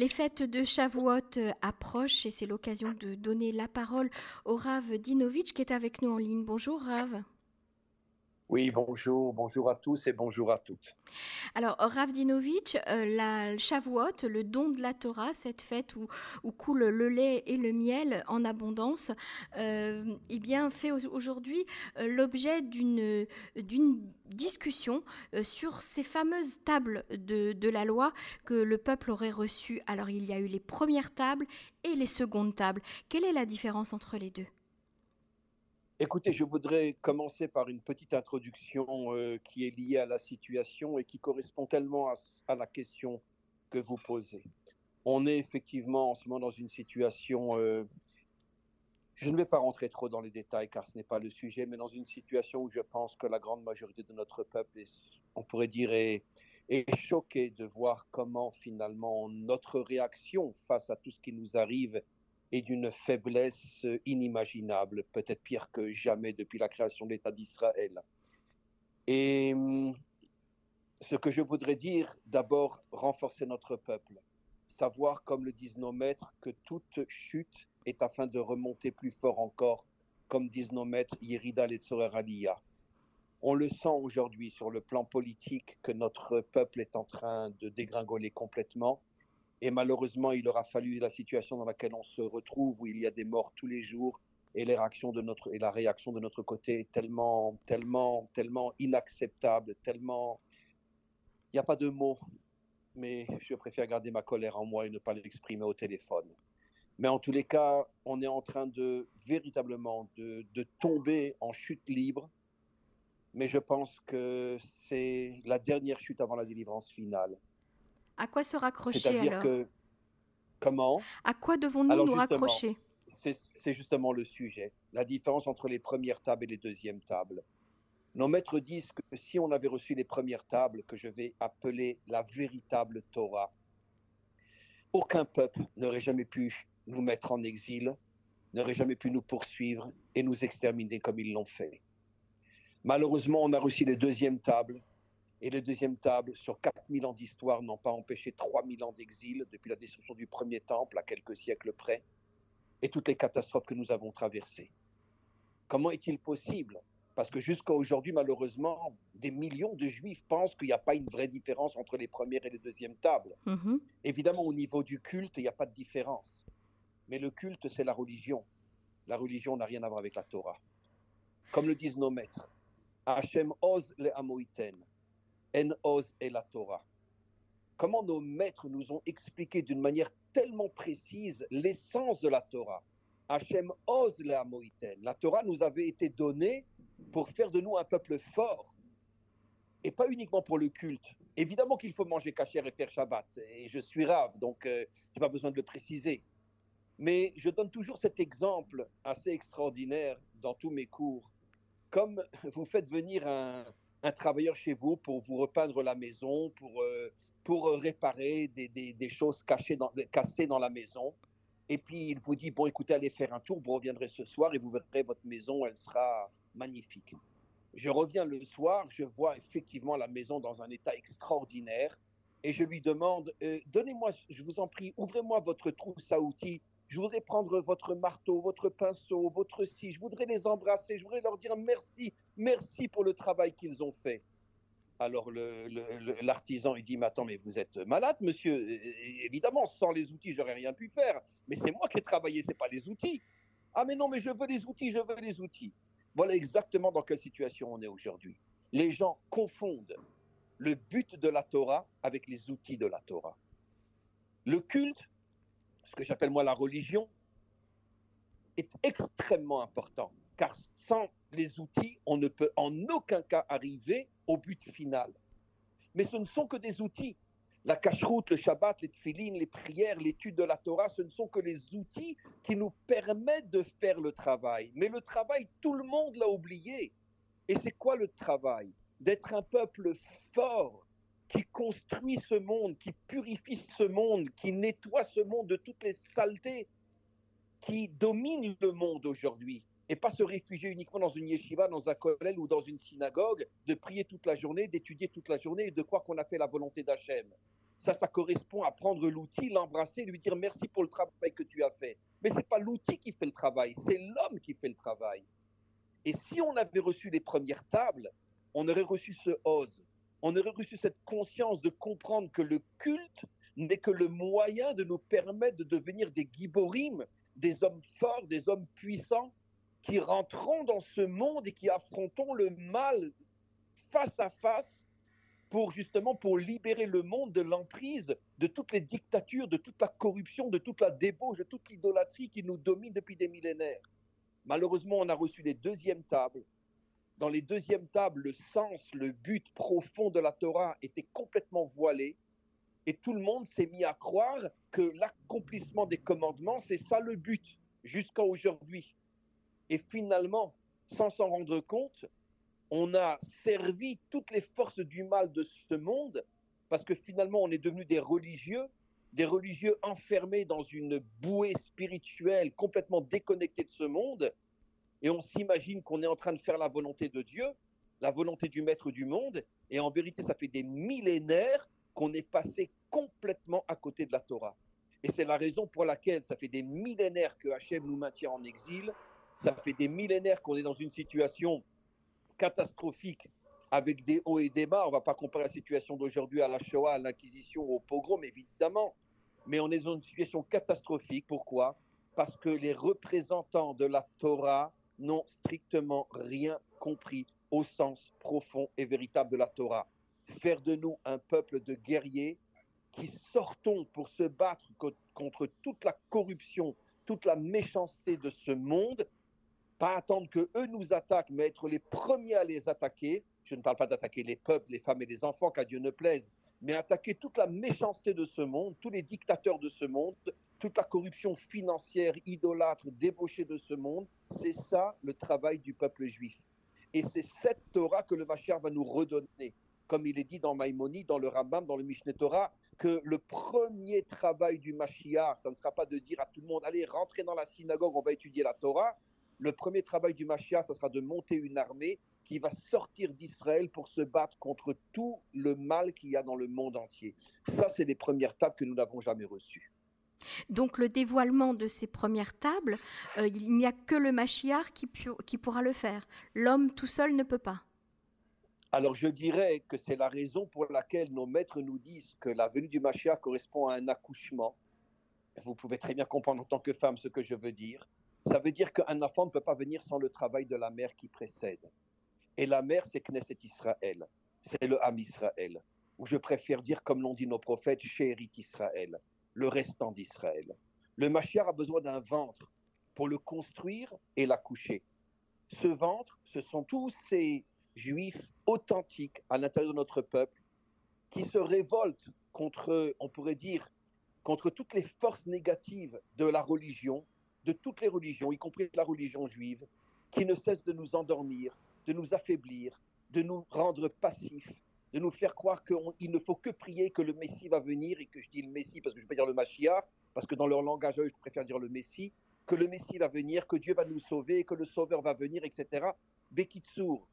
Les fêtes de Shavuot euh, approchent et c'est l'occasion de donner la parole au Rav Dinovic qui est avec nous en ligne. Bonjour Rav. Oui, bonjour, bonjour à tous et bonjour à toutes. Alors, Ravdinovitch, euh, la Shavuot, le don de la Torah, cette fête où, où coule le lait et le miel en abondance, euh, eh bien, fait aujourd'hui euh, l'objet d'une d'une discussion euh, sur ces fameuses tables de, de la loi que le peuple aurait reçues. Alors, il y a eu les premières tables et les secondes tables. Quelle est la différence entre les deux? Écoutez, je voudrais commencer par une petite introduction euh, qui est liée à la situation et qui correspond tellement à, la question que vous posez. On est effectivement en ce moment dans une situation, euh, je ne vais pas rentrer trop dans les détails car ce n'est pas le sujet, mais dans une situation où je pense que la grande majorité de notre peuple, est, on pourrait dire, est, est choquée de voir comment finalement notre réaction face à tout ce qui nous arrive et d'une faiblesse inimaginable, peut-être pire que jamais depuis la création de l'État d'Israël. Et ce que je voudrais dire, d'abord, renforcer notre peuple, savoir, comme le disent nos maîtres, que toute chute est afin de remonter plus fort encore, comme disent nos maîtres Yerida et Aliyah. On le sent aujourd'hui sur le plan politique que notre peuple est en train de dégringoler complètement et malheureusement, il aura fallu la situation dans laquelle on se retrouve, où il y a des morts tous les jours, et, la réaction de notre côté est tellement, tellement, tellement inacceptable, tellement... Il n'y a pas de mots, mais je préfère garder ma colère en moi et ne pas l'exprimer au téléphone. Mais en tous les cas, on est en train de véritablement de tomber en chute libre, mais je pense que c'est la dernière chute avant la délivrance finale. À quoi se raccrocher alors que, Comment À quoi devons-nous nous raccrocher? C'est justement le sujet. La différence entre les premières tables et les deuxièmes tables. Nos maîtres disent que si on avait reçu les premières tables, que je vais appeler la véritable Torah, aucun peuple n'aurait jamais pu nous mettre en exil, n'aurait jamais pu nous poursuivre et nous exterminer comme ils l'ont fait. Malheureusement, on a reçu les deuxièmes tables et les deuxièmes tables, sur 4000 ans d'histoire, n'ont pas empêché 3000 ans d'exil depuis la destruction du premier temple à quelques siècles près, et toutes les catastrophes que nous avons traversées. Comment est-il possible? Parce que jusqu'à aujourd'hui, malheureusement, des millions de juifs pensent qu'il n'y a pas une vraie différence entre les premières et les deuxièmes tables. -hmm. Évidemment, au niveau du culte, il n'y a pas de différence. Mais le culte, c'est la religion. La religion n'a rien à voir avec la Torah. Comme le disent nos maîtres, Hachem ose le Amoïten. En Oz et la Torah. Comment nos maîtres nous ont expliqué d'une manière tellement précise l'essence de la Torah. Hachem Oz la Moïten. La Torah nous avait été donnée pour faire de nous un peuple fort et pas uniquement pour le culte. Évidemment qu'il faut manger cachère et faire Shabbat, et je suis rave, donc euh, je n'ai pas besoin de le préciser. Mais je donne toujours cet exemple assez extraordinaire dans tous mes cours. Comme vous faites venir un, un travailleur chez vous pour vous repeindre la maison, pour, euh, pour réparer des, des, des choses cassées dans la maison. Et puis il vous dit, bon écoutez, allez faire un tour, vous reviendrez ce soir et vous verrez votre maison, elle sera magnifique. Je reviens le soir, je vois effectivement la maison dans un état extraordinaire et je lui demande, euh, donnez-moi, je vous en prie, ouvrez-moi votre trousse à outils, je voudrais prendre votre marteau, votre pinceau, votre scie, je voudrais les embrasser, je voudrais leur dire merci, merci pour le travail qu'ils ont fait. Alors l'artisan, il dit, mais attends, mais vous êtes malade, monsieur. Évidemment, sans les outils, j'aurais rien pu faire. Mais c'est moi qui ai travaillé, c'est pas les outils. Ah, mais non, mais je veux les outils, je veux les outils. Voilà exactement dans quelle situation on est aujourd'hui. Les gens confondent le but de la Torah avec les outils de la Torah. Le culte, ce que j'appelle moi la religion, est extrêmement important, car sans les outils, on ne peut en aucun cas arriver au but final. Mais ce ne sont que des outils. La cacheroute, le Shabbat, les tfilines, les prières, l'étude de la Torah, ce ne sont que les outils qui nous permettent de faire le travail. Mais le travail, tout le monde l'a oublié. Et c'est quoi le travail? D'être un peuple fort, qui construit ce monde, qui purifie ce monde, qui nettoie ce monde de toutes les saletés qui dominent le monde aujourd'hui. Et pas se réfugier uniquement dans une yeshiva, dans un kollel ou dans une synagogue, de prier toute la journée, d'étudier toute la journée et de croire qu'on a fait la volonté d'Hachem. Ça, ça correspond à prendre l'outil, l'embrasser, lui dire merci pour le travail que tu as fait. Mais ce n'est pas l'outil qui fait le travail, c'est l'homme qui fait le travail. Et si on avait reçu les premières tables, on aurait reçu ce ose, on aurait reçu cette conscience de comprendre que le culte n'est que le moyen de nous permettre de devenir des giborim, des hommes forts, des hommes puissants, qui rentrons dans ce monde et qui affrontons le mal face à face pour justement pour libérer le monde de l'emprise de toutes les dictatures, de toute la corruption, de toute la débauche, de toute l'idolâtrie qui nous domine depuis des millénaires. Malheureusement, on a reçu les deuxièmes tables. Dans les deuxièmes tables, le sens, le but profond de la Torah était complètement voilé. Et tout le monde s'est mis à croire que l'accomplissement des commandements, c'est ça le but, jusqu'à aujourd'hui. Et finalement, sans s'en rendre compte, on a servi toutes les forces du mal de ce monde, parce que finalement, on est devenu des religieux, des religieux enfermés dans une bouée spirituelle complètement déconnectée de ce monde, et on s'imagine qu'on est en train de faire la volonté de Dieu, la volonté du maître du monde, et en vérité, ça fait des millénaires qu'on est passé complètement à côté de la Torah. Et c'est la raison pour laquelle ça fait des millénaires que Hachem nous maintient en exil, ça fait des millénaires qu'on est dans une situation catastrophique avec des hauts et des bas. On ne va pas comparer la situation d'aujourd'hui à la Shoah, à l'Inquisition, au pogrom, évidemment. Mais on est dans une situation catastrophique. Pourquoi? Parce que les représentants de la Torah n'ont strictement rien compris au sens profond et véritable de la Torah. Faire de nous un peuple de guerriers qui sortons pour se battre contre toute la corruption, toute la méchanceté de ce monde pas attendre que eux nous attaquent, mais être les premiers à les attaquer. Je ne parle pas d'attaquer les peuples, les femmes et les enfants, qu'à Dieu ne plaise, mais attaquer toute la méchanceté de ce monde, tous les dictateurs de ce monde, toute la corruption financière, idolâtre, débauchée de ce monde. C'est ça le travail du peuple juif. Et c'est cette Torah que le Machar va nous redonner. Comme il est dit dans Maïmonide, dans le Rambam, dans le Mishneh Torah, que le premier travail du Mashiach, ça ne sera pas de dire à tout le monde, allez, rentrez dans la synagogue, on va étudier la Torah, le premier travail du Mashiach, ça sera de monter une armée qui va sortir d'Israël pour se battre contre tout le mal qu'il y a dans le monde entier. Ça, c'est les premières tables que nous n'avons jamais reçues. Donc le dévoilement de ces premières tables, euh, il n'y a que le qui, qui pourra le faire. L'homme tout seul ne peut pas. Alors je dirais que c'est la raison pour laquelle nos maîtres nous disent que la venue du Mashiach correspond à un accouchement. Vous pouvez très bien comprendre en tant que femme ce que je veux dire. Ça veut dire qu'un enfant ne peut pas venir sans le travail de la mère qui précède. Et la mère, c'est Knesset Israël, c'est le Ham Israël, ou je préfère dire, comme l'ont dit nos prophètes, Chérit Israël, le restant d'Israël. Le Mashiach a besoin d'un ventre pour le construire et l'accoucher. Ce ventre, ce sont tous ces juifs authentiques à l'intérieur de notre peuple qui se révoltent contre, on pourrait dire, contre toutes les forces négatives de la religion, de toutes les religions, y compris la religion juive, qui ne cesse de nous endormir, de nous affaiblir, de nous rendre passifs, de nous faire croire qu'il ne faut que prier que le Messie va venir, et que je dis le Messie parce que je ne peux pas dire le Mashiach, parce que dans leur langage, je préfère dire le Messie, que le Messie va venir, que Dieu va nous sauver, que le Sauveur va venir, etc. Bekitsour,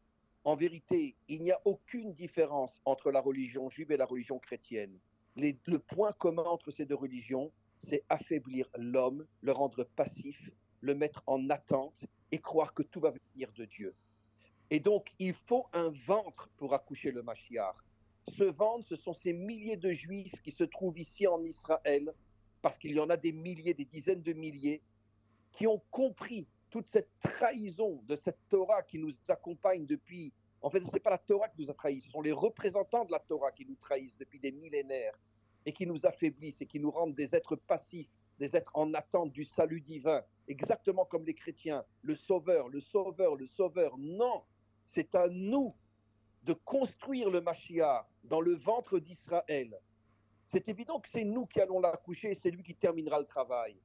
en vérité, il n'y a aucune différence entre la religion juive et la religion chrétienne. le point commun entre ces deux religions, c'est affaiblir l'homme, le rendre passif, le mettre en attente et croire que tout va venir de Dieu. Et donc, il faut un ventre pour accoucher le Mashiach. Ce ventre, ce sont ces milliers de juifs qui se trouvent ici en Israël, parce qu'il y en a des milliers, des dizaines de milliers, qui ont compris toute cette trahison de cette Torah qui nous accompagne depuis. En fait, ce n'est pas la Torah qui nous a trahis, ce sont les représentants de la Torah qui nous trahissent depuis des millénaires et qui nous affaiblissent et qui nous rendent des êtres passifs, des êtres en attente du salut divin, exactement comme les chrétiens, le sauveur, le sauveur, le sauveur. Non, c'est à nous de construire le Mashiach dans le ventre d'Israël. C'est évident que c'est nous qui allons l'accoucher et c'est lui qui terminera le travail.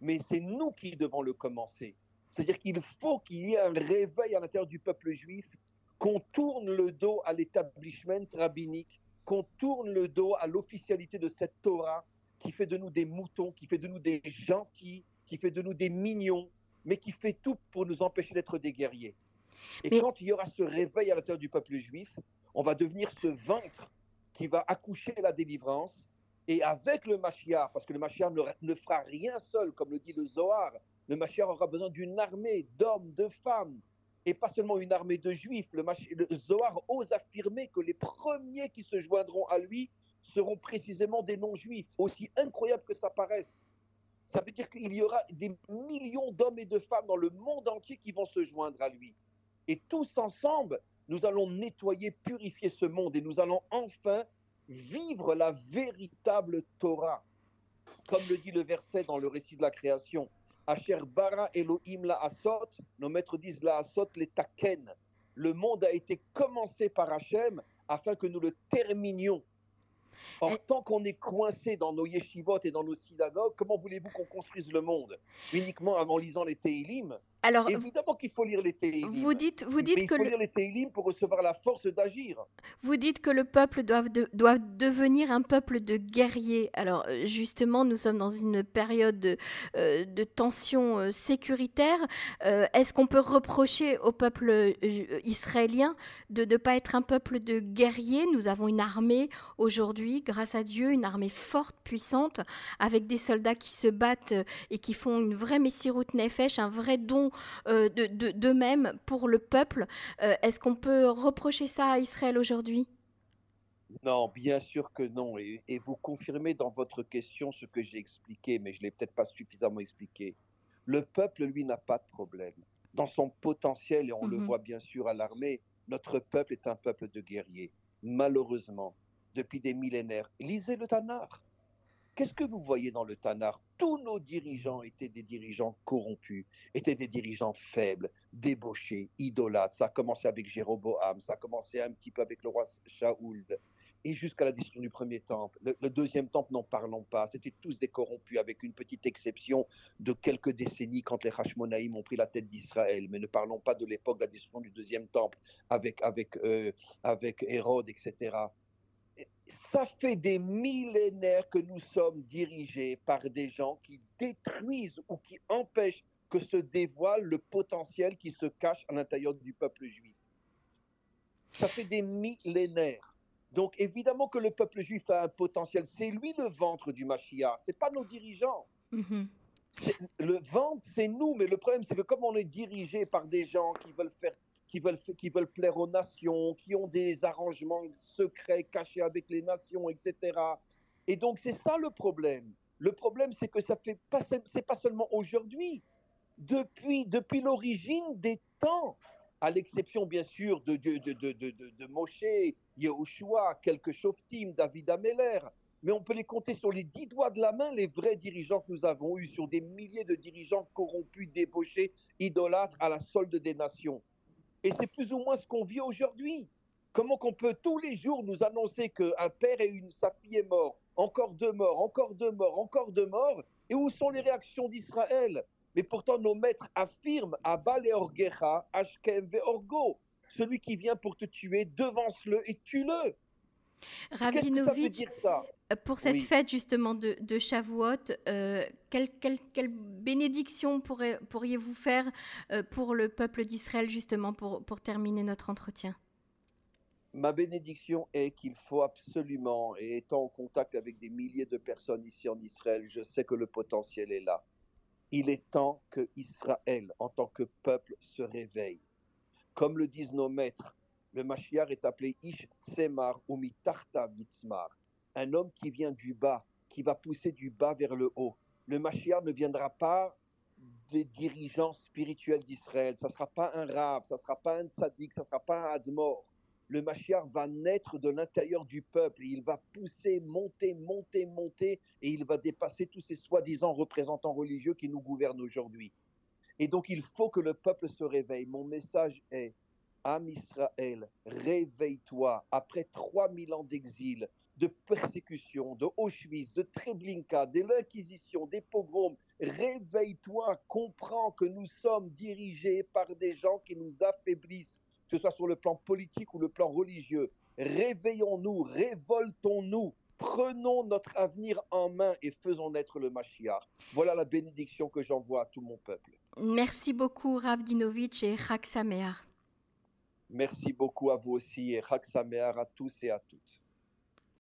Mais c'est nous qui devons le commencer. C'est-à-dire qu'il faut qu'il y ait un réveil à l'intérieur du peuple juif, qu'on tourne le dos à l'établissement rabbinique, qu'on tourne le dos à l'officialité de cette Torah qui fait de nous des moutons, qui fait de nous des gentils, qui fait de nous des mignons, mais qui fait tout pour nous empêcher d'être des guerriers. Et quand il y aura ce réveil à l'intérieur du peuple juif, on va devenir ce ventre qui va accoucher la délivrance, Et avec le Mashiach, parce que le Mashiach ne, ne, fera rien seul, comme le dit le Zohar, le Mashiach aura besoin d'une armée d'hommes, de femmes, et pas seulement une armée de juifs. Le, le Zohar ose affirmer que les premiers qui se joindront à lui seront précisément des non-juifs, aussi incroyable que ça paraisse. Ça veut dire qu'il y aura des millions d'hommes et de femmes dans le monde entier qui vont se joindre à lui. Et tous ensemble, nous allons nettoyer, purifier ce monde et nous allons enfin vivre la véritable Torah. Comme le dit le verset dans le récit de la création. Asher bara Elohim la asot, nos maîtres disent la asot les taken. Le monde a été commencé par Hachem afin que nous le terminions. Or, tant qu'on est coincé dans nos yeshivot et dans nos synagogues, comment voulez-vous qu'on construise le monde? Uniquement en lisant les Teilim alors, évidemment qu'il faut lire les Teilim. Vous dites, vous dites Mais que il faut lire les Teilim pour recevoir la force d'agir. Vous dites que le peuple doit, doit devenir un peuple de guerriers. Alors euh, justement, nous sommes dans une période de, euh, de tension euh, sécuritaire. Est-ce qu'on peut reprocher au peuple israélien de ne pas être un peuple de guerriers? Nous avons une armée aujourd'hui, grâce à Dieu, une armée forte, puissante, avec des soldats qui se battent et qui font une vraie Messirut Nefesh, un vrai don euh, d'eux-mêmes pour le peuple. Euh, est-ce qu'on peut reprocher ça à Israël aujourd'hui? Non, bien sûr que non. Et, vous confirmez dans votre question ce que j'ai expliqué, mais je ne l'ai peut-être pas suffisamment expliqué. Le peuple, lui, n'a pas de problème. Dans son potentiel, et on le mhm. voit bien sûr à l'armée, notre peuple est un peuple de guerriers. Malheureusement, depuis des millénaires, lisez le Tanar. Qu'est-ce que vous voyez dans le Tanar? Tous nos dirigeants étaient des dirigeants corrompus, étaient des dirigeants faibles, débauchés, idolâtres. Ça a commencé avec Jéroboam, ça a commencé un petit peu avec le roi Shaoul, et jusqu'à la destruction du premier temple. Le, deuxième temple, n'en parlons pas. C'était tous des corrompus, avec une petite exception de quelques décennies quand les Hashmonaïm ont pris la tête d'Israël. Mais ne parlons pas de l'époque de la destruction du deuxième temple, avec, avec, euh, avec Hérode, etc ça fait des millénaires que nous sommes dirigés par des gens qui détruisent ou qui empêchent que se dévoile le potentiel qui se cache à l'intérieur du peuple juif. Ça fait des millénaires. Donc évidemment que le peuple juif a un potentiel. C'est lui le ventre du Mashiach, c'est pas nos dirigeants. Mm-hmm. Le ventre, c'est nous, mais le problème, c'est que comme on est dirigé par des gens qui veulent faire qui veulent, qui veulent plaire aux nations, qui ont des arrangements secrets cachés avec les nations, etc. Et donc c'est ça le problème. Le problème, c'est que ça fait pas, c'est pas seulement aujourd'hui. Depuis, depuis l'origine des temps, à l'exception bien sûr de, de, de, de, de, Moshe, Yehoshua, quelques Shoftim, David Ameller, mais on peut les compter sur les dix doigts de la main, les vrais dirigeants que nous avons eus, sur des milliers de dirigeants corrompus, débauchés, idolâtres à la solde des nations. Et c'est plus ou moins ce qu'on vit aujourd'hui. Comment qu'on peut tous les jours nous annoncer qu'un père et une, sa fille est mort, encore deux morts, encore deux morts, encore deux morts, et où sont les réactions d'Israël? Mais pourtant nos maîtres affirment Abba Orgecha, Ashkem Orgo, celui qui vient pour te tuer, devance-le et tue-le. Ravdinovitch, euh, pour cette fête justement de, de Shavuot, euh, quelle, bénédiction pourriez-vous faire euh, pour le peuple d'Israël justement pour, pour terminer notre entretien? Ma bénédiction est qu'il faut absolument, et étant en contact avec des milliers de personnes ici en Israël, je sais que le potentiel est là. Il est temps que Israël, en tant que peuple, se réveille. Comme le disent nos maîtres, le Mashiach est appelé Ish Tsemar ou Mitarta Bitzmar, un homme qui vient du bas, qui va pousser du bas vers le haut. Le Mashiach ne viendra pas des dirigeants spirituels d'Israël, ça ne sera pas un rab, ça ne sera pas un tzaddik, ça ne sera pas un admor. Le Mashiach va naître de l'intérieur du peuple et il va pousser, monter, monter, monter et il va dépasser tous ces soi-disant représentants religieux qui nous gouvernent aujourd'hui. Et donc il faut que le peuple se réveille. Mon message est Am Israël, réveille-toi. Après 3000 ans d'exil, de persécution, de Auschwitz, de Treblinka, de l'Inquisition, des pogroms, réveille-toi, comprends que nous sommes dirigés par des gens qui nous affaiblissent, que ce soit sur le plan politique ou le plan religieux. Réveillons-nous, révoltons-nous, prenons notre avenir en main et faisons naître le Mashiach. Voilà la bénédiction que j'envoie à tout mon peuple. Merci beaucoup, Rav Dinovitch et Chak Merci beaucoup à vous aussi et Chag à tous et à toutes.